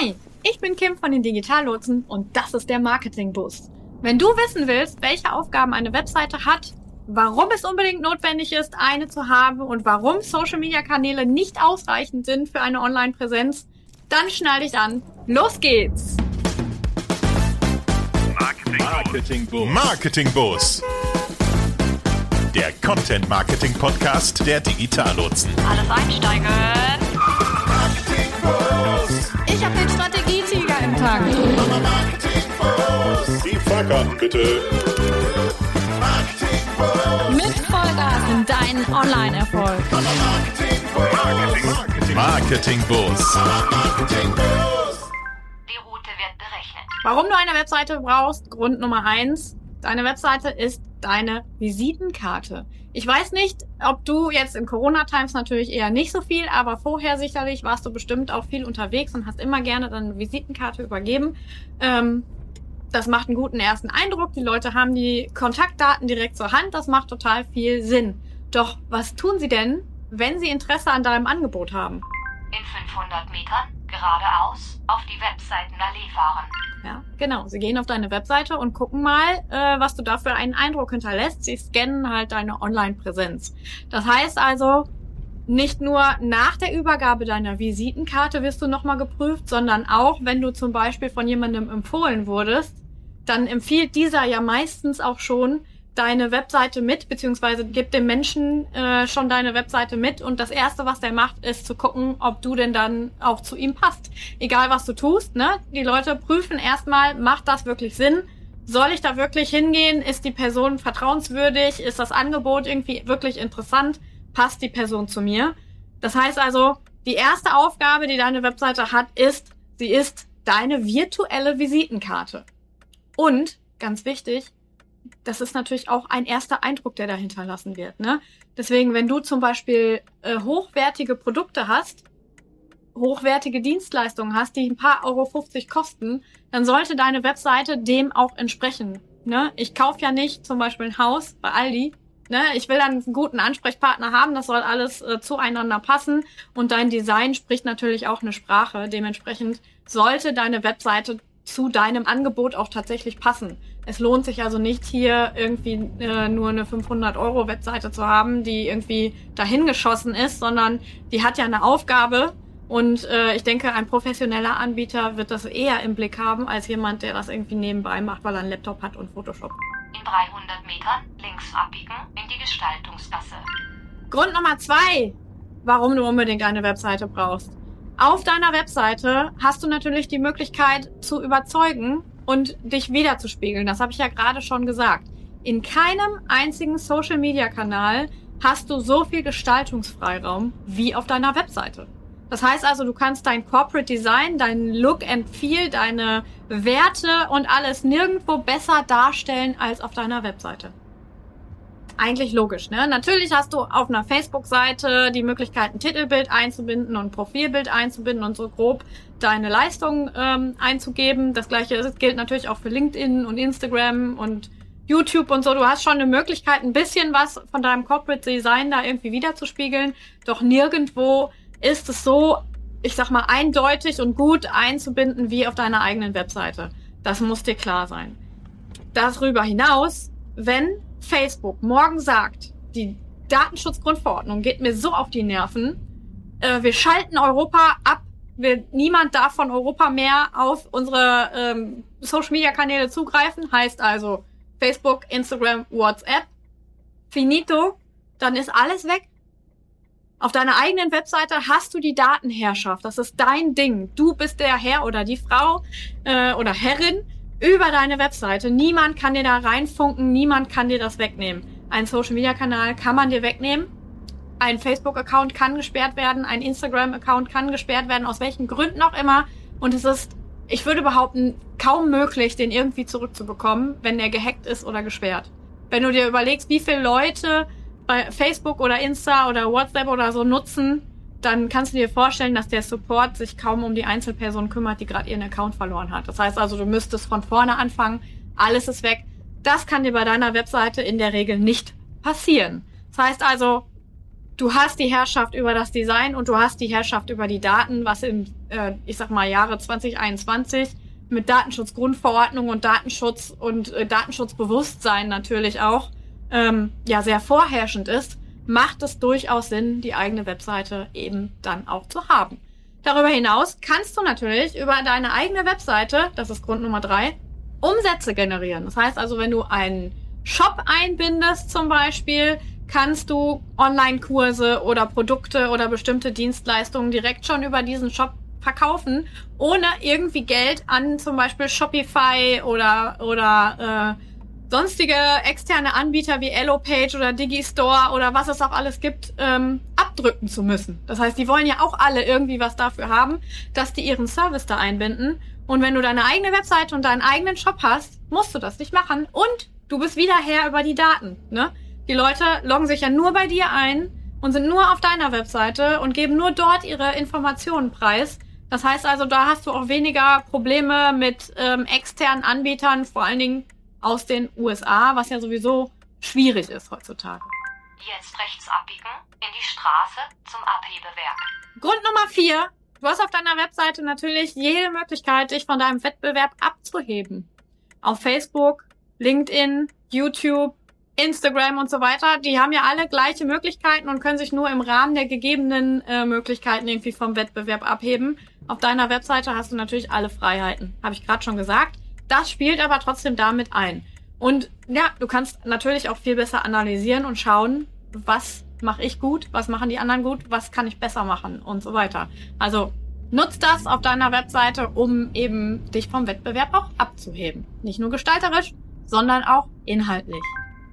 Hi, ich bin Kim von den Digitallotsen und das ist der Marketing Boost. Wenn du wissen willst, welche Aufgaben eine Webseite hat, warum es unbedingt notwendig ist, eine zu haben und warum Social Media Kanäle nicht ausreichend sind für eine Online-Präsenz, dann schnall dich an. Los geht's! Marketing Boost. Marketing Boost. Der Content Marketing Podcast der Digitallotsen. Alles einsteigen. Marketing Boost. Ich habe den Strategietiger im Boost. Die Fahrkarten bitte. Mit Vollgas in deinen Online-Erfolg. Marketing. Marketing Boost. Marketing Boost. Die Route wird berechnet. Warum du eine Webseite brauchst? Grund Nummer eins. Deine Webseite ist deine Visitenkarte. Ich weiß nicht, ob du jetzt in Corona-Times natürlich eher nicht so viel, aber vorher sicherlich warst du bestimmt auch viel unterwegs und hast immer gerne deine Visitenkarte übergeben. Ähm, das macht einen guten ersten Eindruck. Die Leute haben die Kontaktdaten direkt zur Hand. Das macht total viel Sinn. Doch was tun sie denn, wenn sie Interesse an deinem Angebot haben? In 500 Metern geradeaus auf die Webseitenallee fahren. Ja, genau. Sie gehen auf deine Webseite und gucken mal, äh, was du da für einen Eindruck hinterlässt. Sie scannen halt deine Online-Präsenz. Das heißt also, nicht nur nach der Übergabe deiner Visitenkarte wirst du nochmal geprüft, sondern auch, wenn du zum Beispiel von jemandem empfohlen wurdest, dann empfiehlt dieser ja meistens auch schon deine Webseite mit, beziehungsweise gibt dem Menschen äh, schon deine Webseite mit und das erste, was der macht, ist zu gucken, ob du denn dann auch zu ihm passt. Egal was du tust, ne? Die Leute prüfen erstmal, macht das wirklich Sinn? Soll ich da wirklich hingehen? Ist die Person vertrauenswürdig? Ist das Angebot irgendwie wirklich interessant? Passt die Person zu mir? Das heißt also, die erste Aufgabe, die deine Webseite hat, ist, sie ist deine virtuelle Visitenkarte. Und, ganz wichtig, das ist natürlich auch ein erster Eindruck, der da hinterlassen wird. Ne? Deswegen, wenn du zum Beispiel äh, hochwertige Produkte hast, hochwertige Dienstleistungen hast, die ein paar Euro 50 kosten, dann sollte deine Webseite dem auch entsprechen. Ne? Ich kaufe ja nicht zum Beispiel ein Haus bei Aldi. Ne? Ich will dann einen guten Ansprechpartner haben, das soll alles äh, zueinander passen und dein Design spricht natürlich auch eine Sprache. Dementsprechend sollte deine Webseite zu deinem Angebot auch tatsächlich passen. Es lohnt sich also nicht hier irgendwie äh, nur eine 500 Euro Webseite zu haben, die irgendwie dahingeschossen ist, sondern die hat ja eine Aufgabe und äh, ich denke, ein professioneller Anbieter wird das eher im Blick haben als jemand, der das irgendwie nebenbei macht, weil er einen Laptop hat und Photoshop. In 300 Metern links abbiegen in die Gestaltungsgasse. Grund Nummer zwei, warum du unbedingt eine Webseite brauchst. Auf deiner Webseite hast du natürlich die Möglichkeit zu überzeugen und dich wiederzuspiegeln. Das habe ich ja gerade schon gesagt. In keinem einzigen Social-Media-Kanal hast du so viel Gestaltungsfreiraum wie auf deiner Webseite. Das heißt also, du kannst dein Corporate Design, dein Look and Feel, deine Werte und alles nirgendwo besser darstellen als auf deiner Webseite. Eigentlich logisch, ne? Natürlich hast du auf einer Facebook-Seite die Möglichkeit, ein Titelbild einzubinden und ein Profilbild einzubinden und so grob deine Leistung ähm, einzugeben. Das gleiche gilt natürlich auch für LinkedIn und Instagram und YouTube und so. Du hast schon eine Möglichkeit, ein bisschen was von deinem Corporate Design da irgendwie wiederzuspiegeln. Doch nirgendwo ist es so, ich sag mal, eindeutig und gut einzubinden wie auf deiner eigenen Webseite. Das muss dir klar sein. Darüber hinaus, wenn Facebook morgen sagt, die Datenschutzgrundverordnung geht mir so auf die Nerven, äh, wir schalten Europa ab, wir, niemand darf von Europa mehr auf unsere ähm, Social-Media-Kanäle zugreifen, heißt also Facebook, Instagram, WhatsApp, finito, dann ist alles weg. Auf deiner eigenen Webseite hast du die Datenherrschaft. Das ist dein Ding. Du bist der Herr oder die Frau äh, oder Herrin über deine Webseite. Niemand kann dir da reinfunken, niemand kann dir das wegnehmen. Ein Social-Media-Kanal kann man dir wegnehmen. Ein Facebook-Account kann gesperrt werden, ein Instagram-Account kann gesperrt werden, aus welchen Gründen auch immer. Und es ist, ich würde behaupten, kaum möglich, den irgendwie zurückzubekommen, wenn der gehackt ist oder gesperrt. Wenn du dir überlegst, wie viele Leute bei Facebook oder Insta oder WhatsApp oder so nutzen, dann kannst du dir vorstellen, dass der Support sich kaum um die Einzelperson kümmert, die gerade ihren Account verloren hat. Das heißt also, du müsstest von vorne anfangen, alles ist weg. Das kann dir bei deiner Webseite in der Regel nicht passieren. Das heißt also, du hast die Herrschaft über das Design und du hast die Herrschaft über die Daten, was im, äh, ich sag mal, Jahre 2021 mit Datenschutzgrundverordnung und Datenschutz und äh, Datenschutzbewusstsein natürlich auch ähm, ja sehr vorherrschend ist, macht es durchaus Sinn, die eigene Webseite eben dann auch zu haben. Darüber hinaus kannst du natürlich über deine eigene Webseite, das ist Grund Nummer drei, Umsätze generieren. Das heißt also, wenn du einen Shop einbindest zum Beispiel, kannst du Online-Kurse oder Produkte oder bestimmte Dienstleistungen direkt schon über diesen Shop verkaufen, ohne irgendwie Geld an zum Beispiel Shopify oder, oder äh, sonstige externe Anbieter wie Elopage oder Digistore oder was es auch alles gibt, ähm, abdrücken zu müssen. Das heißt, die wollen ja auch alle irgendwie was dafür haben, dass die ihren Service da einbinden. Und wenn du deine eigene Webseite und deinen eigenen Shop hast, musst du das nicht machen. Und du bist wieder Herr über die Daten. Ne? Die Leute loggen sich ja nur bei dir ein und sind nur auf deiner Webseite und geben nur dort ihre Informationen preis. Das heißt also, da hast du auch weniger Probleme mit ähm, externen Anbietern, vor allen Dingen aus den USA, was ja sowieso schwierig ist heutzutage. Jetzt rechts abbiegen in die Straße zum Abhebewerk. Grund Nummer vier. Du hast auf deiner Webseite natürlich jede Möglichkeit, dich von deinem Wettbewerb abzuheben. Auf Facebook, LinkedIn, YouTube, Instagram und so weiter, die haben ja alle gleiche Möglichkeiten und können sich nur im Rahmen der gegebenen äh, Möglichkeiten irgendwie vom Wettbewerb abheben. Auf deiner Webseite hast du natürlich alle Freiheiten, habe ich gerade schon gesagt. Das spielt aber trotzdem damit ein. Und ja, du kannst natürlich auch viel besser analysieren und schauen, was mache ich gut, was machen die anderen gut, was kann ich besser machen und so weiter. Also nutz das auf deiner Webseite, um eben dich vom Wettbewerb auch abzuheben. Nicht nur gestalterisch, sondern auch inhaltlich.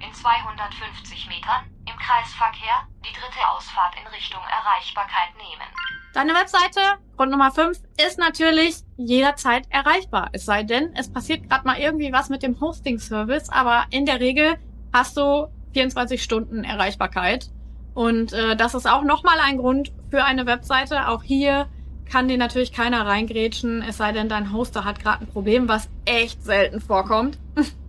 In 250 Metern im Kreisverkehr die dritte Ausfahrt in Richtung Erreichbarkeit nehmen. Deine Webseite, Grund Nummer 5, ist natürlich jederzeit erreichbar. Es sei denn, es passiert gerade mal irgendwie was mit dem Hosting-Service, aber in der Regel hast du 24 Stunden Erreichbarkeit. Und äh, das ist auch nochmal ein Grund für eine Webseite. Auch hier kann dir natürlich keiner reingrätschen, es sei denn, dein Hoster hat gerade ein Problem, was echt selten vorkommt.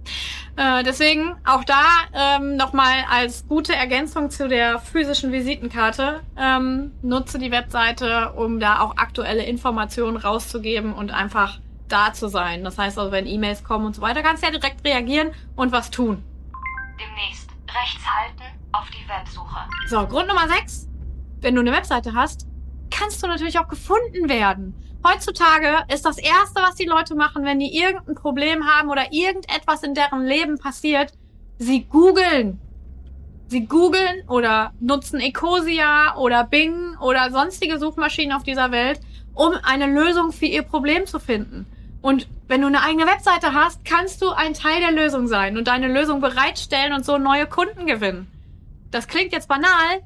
Äh, deswegen auch da ähm, nochmal als gute Ergänzung zu der physischen Visitenkarte. Ähm, nutze die Webseite, um da auch aktuelle Informationen rauszugeben und einfach da zu sein. Das heißt also, wenn E-Mails kommen und so weiter, kannst du ja direkt reagieren und was tun. Demnächst rechts halten auf die Websuche. So, Grund Nummer 6. Wenn du eine Webseite hast, kannst du natürlich auch gefunden werden. Heutzutage ist das Erste, was die Leute machen, wenn die irgendein Problem haben oder irgendetwas in deren Leben passiert, sie googeln. Sie googeln oder nutzen Ecosia oder Bing oder sonstige Suchmaschinen auf dieser Welt, um eine Lösung für ihr Problem zu finden. Und wenn du eine eigene Webseite hast, kannst du ein Teil der Lösung sein und deine Lösung bereitstellen und so neue Kunden gewinnen. Das klingt jetzt banal,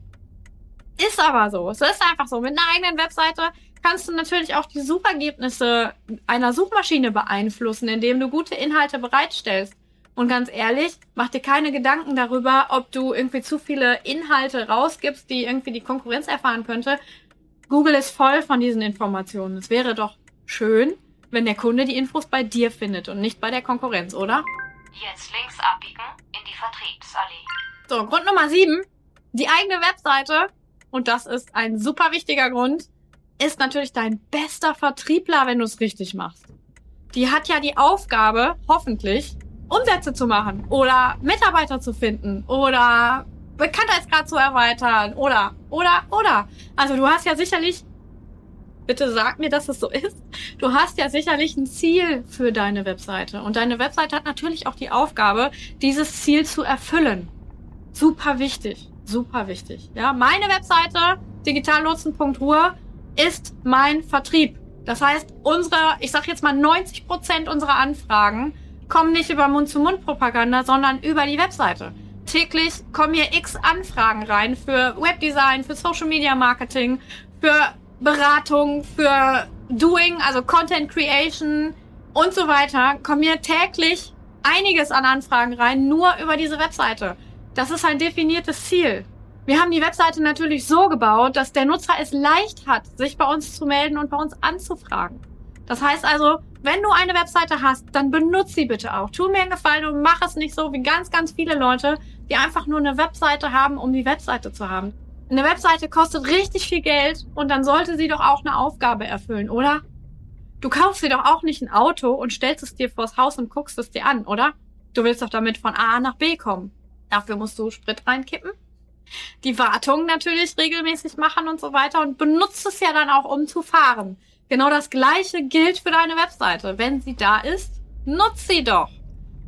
ist aber so. Es ist einfach so. Mit einer eigenen Webseite kannst du natürlich auch die Suchergebnisse einer Suchmaschine beeinflussen, indem du gute Inhalte bereitstellst. Und ganz ehrlich, mach dir keine Gedanken darüber, ob du irgendwie zu viele Inhalte rausgibst, die irgendwie die Konkurrenz erfahren könnte. Google ist voll von diesen Informationen. Es wäre doch schön, wenn der Kunde die Infos bei dir findet und nicht bei der Konkurrenz, oder? Jetzt links abbiegen in die Vertriebsallee. So, Grund Nummer sieben. Die eigene Webseite, und das ist ein super wichtiger Grund, ist natürlich dein bester Vertriebler, wenn du es richtig machst. Die hat ja die Aufgabe, hoffentlich, Umsätze zu machen oder Mitarbeiter zu finden oder Bekanntheitsgrad zu erweitern oder, oder, oder. Also du hast ja sicherlich, bitte sag mir, dass es so ist, du hast ja sicherlich ein Ziel für deine Webseite und deine Webseite hat natürlich auch die Aufgabe, dieses Ziel zu erfüllen. Super wichtig, super wichtig. Ja, meine Webseite digitallotsen.ruhr ist mein Vertrieb. Das heißt, unsere, ich sag jetzt mal 90 Prozent unserer Anfragen kommen nicht über Mund-zu-Mund-Propaganda, sondern über die Webseite. Täglich kommen hier x Anfragen rein für Webdesign, für Social Media Marketing, für Beratung, für Doing, also Content Creation und so weiter. Kommen hier täglich einiges an Anfragen rein, nur über diese Webseite. Das ist ein definiertes Ziel. Wir haben die Webseite natürlich so gebaut, dass der Nutzer es leicht hat, sich bei uns zu melden und bei uns anzufragen. Das heißt also, wenn du eine Webseite hast, dann benutze sie bitte auch. Tu mir einen Gefallen und mach es nicht so wie ganz, ganz viele Leute, die einfach nur eine Webseite haben, um die Webseite zu haben. Eine Webseite kostet richtig viel Geld und dann sollte sie doch auch eine Aufgabe erfüllen, oder? Du kaufst dir doch auch nicht ein Auto und stellst es dir vors Haus und guckst es dir an, oder? Du willst doch damit von A nach B kommen. Dafür musst du Sprit reinkippen, die Wartung natürlich regelmäßig machen und so weiter und benutzt es ja dann auch, um zu fahren. Genau das gleiche gilt für deine Webseite. Wenn sie da ist, nutz sie doch.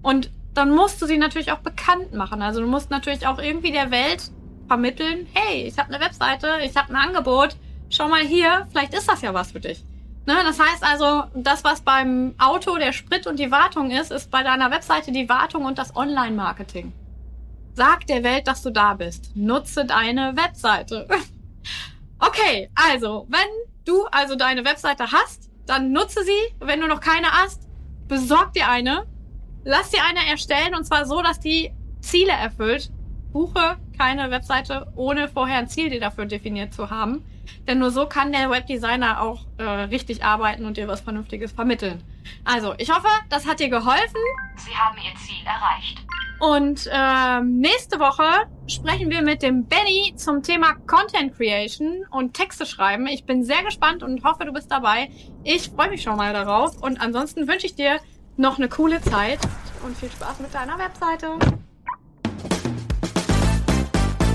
Und dann musst du sie natürlich auch bekannt machen. Also du musst natürlich auch irgendwie der Welt vermitteln, hey, ich habe eine Webseite, ich habe ein Angebot, schau mal hier, vielleicht ist das ja was für dich. Ne? Das heißt also, das, was beim Auto der Sprit und die Wartung ist, ist bei deiner Webseite die Wartung und das Online-Marketing. Sag der Welt, dass du da bist. Nutze deine Webseite. okay, also, wenn du also deine Webseite hast, dann nutze sie. Wenn du noch keine hast, besorg dir eine. Lass dir eine erstellen und zwar so, dass die Ziele erfüllt. Buche keine Webseite, ohne vorher ein Ziel dir dafür definiert zu haben. Denn nur so kann der Webdesigner auch äh, richtig arbeiten und dir was Vernünftiges vermitteln. Also, ich hoffe, das hat dir geholfen. Sie haben Ihr Ziel erreicht. Und ähm, nächste Woche sprechen wir mit dem Benny zum Thema Content Creation und Texte schreiben. Ich bin sehr gespannt und hoffe, du bist dabei. Ich freue mich schon mal darauf. Und ansonsten wünsche ich dir noch eine coole Zeit und viel Spaß mit deiner Webseite.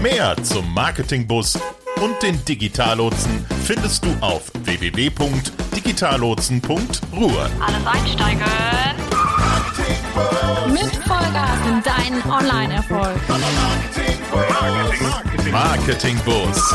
Mehr zum Marketingbus und den Digitallotsen findest du auf www.digitallotsen.ruhr. Alles einsteigen. Mit Vollgas in deinen Online-Erfolg. Marketingbus.